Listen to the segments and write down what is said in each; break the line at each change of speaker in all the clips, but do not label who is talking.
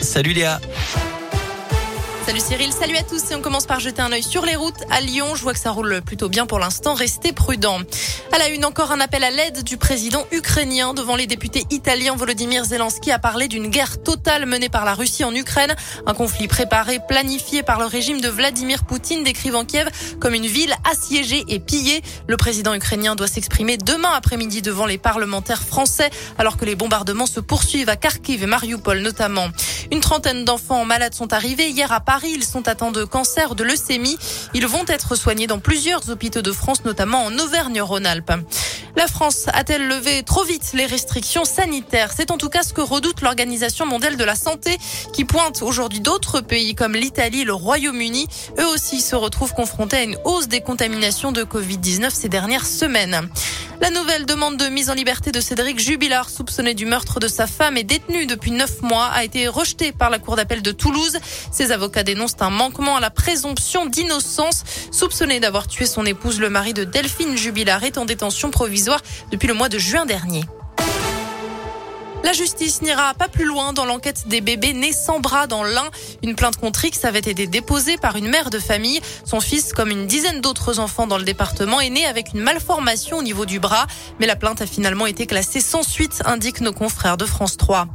Salut Léa.
Salut Cyril, salut à tous et on commence par jeter un œil sur les routes à Lyon. Je vois que ça roule plutôt bien pour l'instant, restez prudents. À la une, encore un appel à l'aide du président ukrainien devant les députés italiens. Volodymyr Zelensky a parlé d'une guerre totale menée par la Russie en Ukraine. Un conflit préparé, planifié par le régime de Vladimir Poutine, décrivant Kiev comme une ville assiégée et pillée. Le président ukrainien doit s'exprimer demain après-midi devant les parlementaires français alors que les bombardements se poursuivent à Kharkiv et Mariupol notamment. Une trentaine d'enfants malades sont arrivés hier à Paris. Ils sont atteints de cancer, de leucémie. Ils vont être soignés dans plusieurs hôpitaux de France, notamment en Auvergne-Rhône-Alpes. La France a-t-elle levé trop vite les restrictions sanitaires? C'est en tout cas ce que redoute l'Organisation mondiale de la santé qui pointe aujourd'hui d'autres pays comme l'Italie, le Royaume-Uni. Eux aussi se retrouvent confrontés à une hausse des contaminations de Covid-19 ces dernières semaines. La nouvelle demande de mise en liberté de Cédric Jubilard, soupçonné du meurtre de sa femme et détenu depuis neuf mois, a été rejetée par la Cour d'appel de Toulouse. Ses avocats dénoncent un manquement à la présomption d'innocence. Soupçonné d'avoir tué son épouse, le mari de Delphine Jubilard est en détention provisoire depuis le mois de juin dernier. La justice n'ira pas plus loin dans l'enquête des bébés nés sans bras dans l'Ain. Une plainte contre X avait été déposée par une mère de famille. Son fils, comme une dizaine d'autres enfants dans le département, est né avec une malformation au niveau du bras. Mais la plainte a finalement été classée sans suite, indiquent nos confrères de France 3.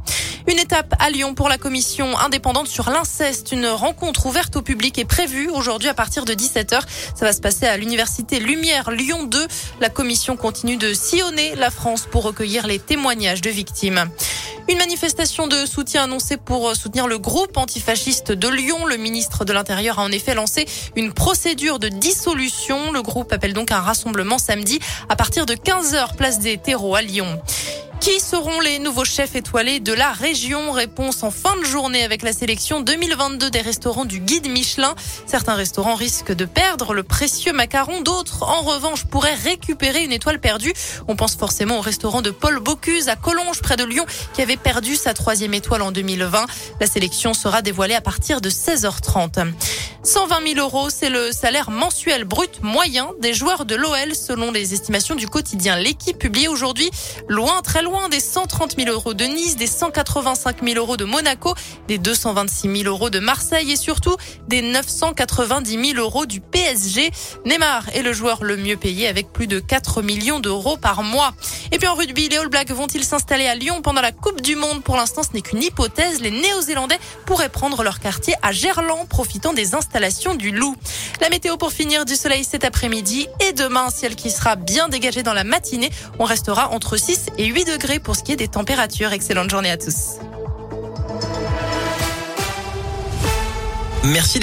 Une étape à Lyon pour la commission indépendante sur l'inceste. Une rencontre ouverte au public est prévue aujourd'hui à partir de 17h. Ça va se passer à l'université Lumière Lyon 2. La commission continue de sillonner la France pour recueillir les témoignages de victimes. Une manifestation de soutien annoncée pour soutenir le groupe antifasciste de Lyon. Le ministre de l'Intérieur a en effet lancé une procédure de dissolution. Le groupe appelle donc un rassemblement samedi à partir de 15h place des terreaux à Lyon. Qui seront les nouveaux chefs étoilés de la région Réponse en fin de journée avec la sélection 2022 des restaurants du guide Michelin. Certains restaurants risquent de perdre le précieux macaron, d'autres en revanche pourraient récupérer une étoile perdue. On pense forcément au restaurant de Paul Bocuse à Collonges près de Lyon qui avait perdu sa troisième étoile en 2020. La sélection sera dévoilée à partir de 16h30. 120 000 euros, c'est le salaire mensuel brut moyen des joueurs de l'OL selon les estimations du quotidien. L'équipe publiée aujourd'hui, loin, très loin des 130 000 euros de Nice, des 185 000 euros de Monaco, des 226 000 euros de Marseille et surtout des 990 000 euros du PSG. Neymar est le joueur le mieux payé avec plus de 4 millions d'euros par mois. Et puis en rugby, les All Blacks vont-ils s'installer à Lyon pendant la Coupe du Monde? Pour l'instant, ce n'est qu'une hypothèse. Les Néo-Zélandais pourraient prendre leur quartier à Gerland, profitant des installations du loup. La météo pour finir du soleil cet après-midi et demain, ciel qui sera bien dégagé dans la matinée. On restera entre 6 et 8 degrés pour ce qui est des températures. Excellente journée à tous.
Merci.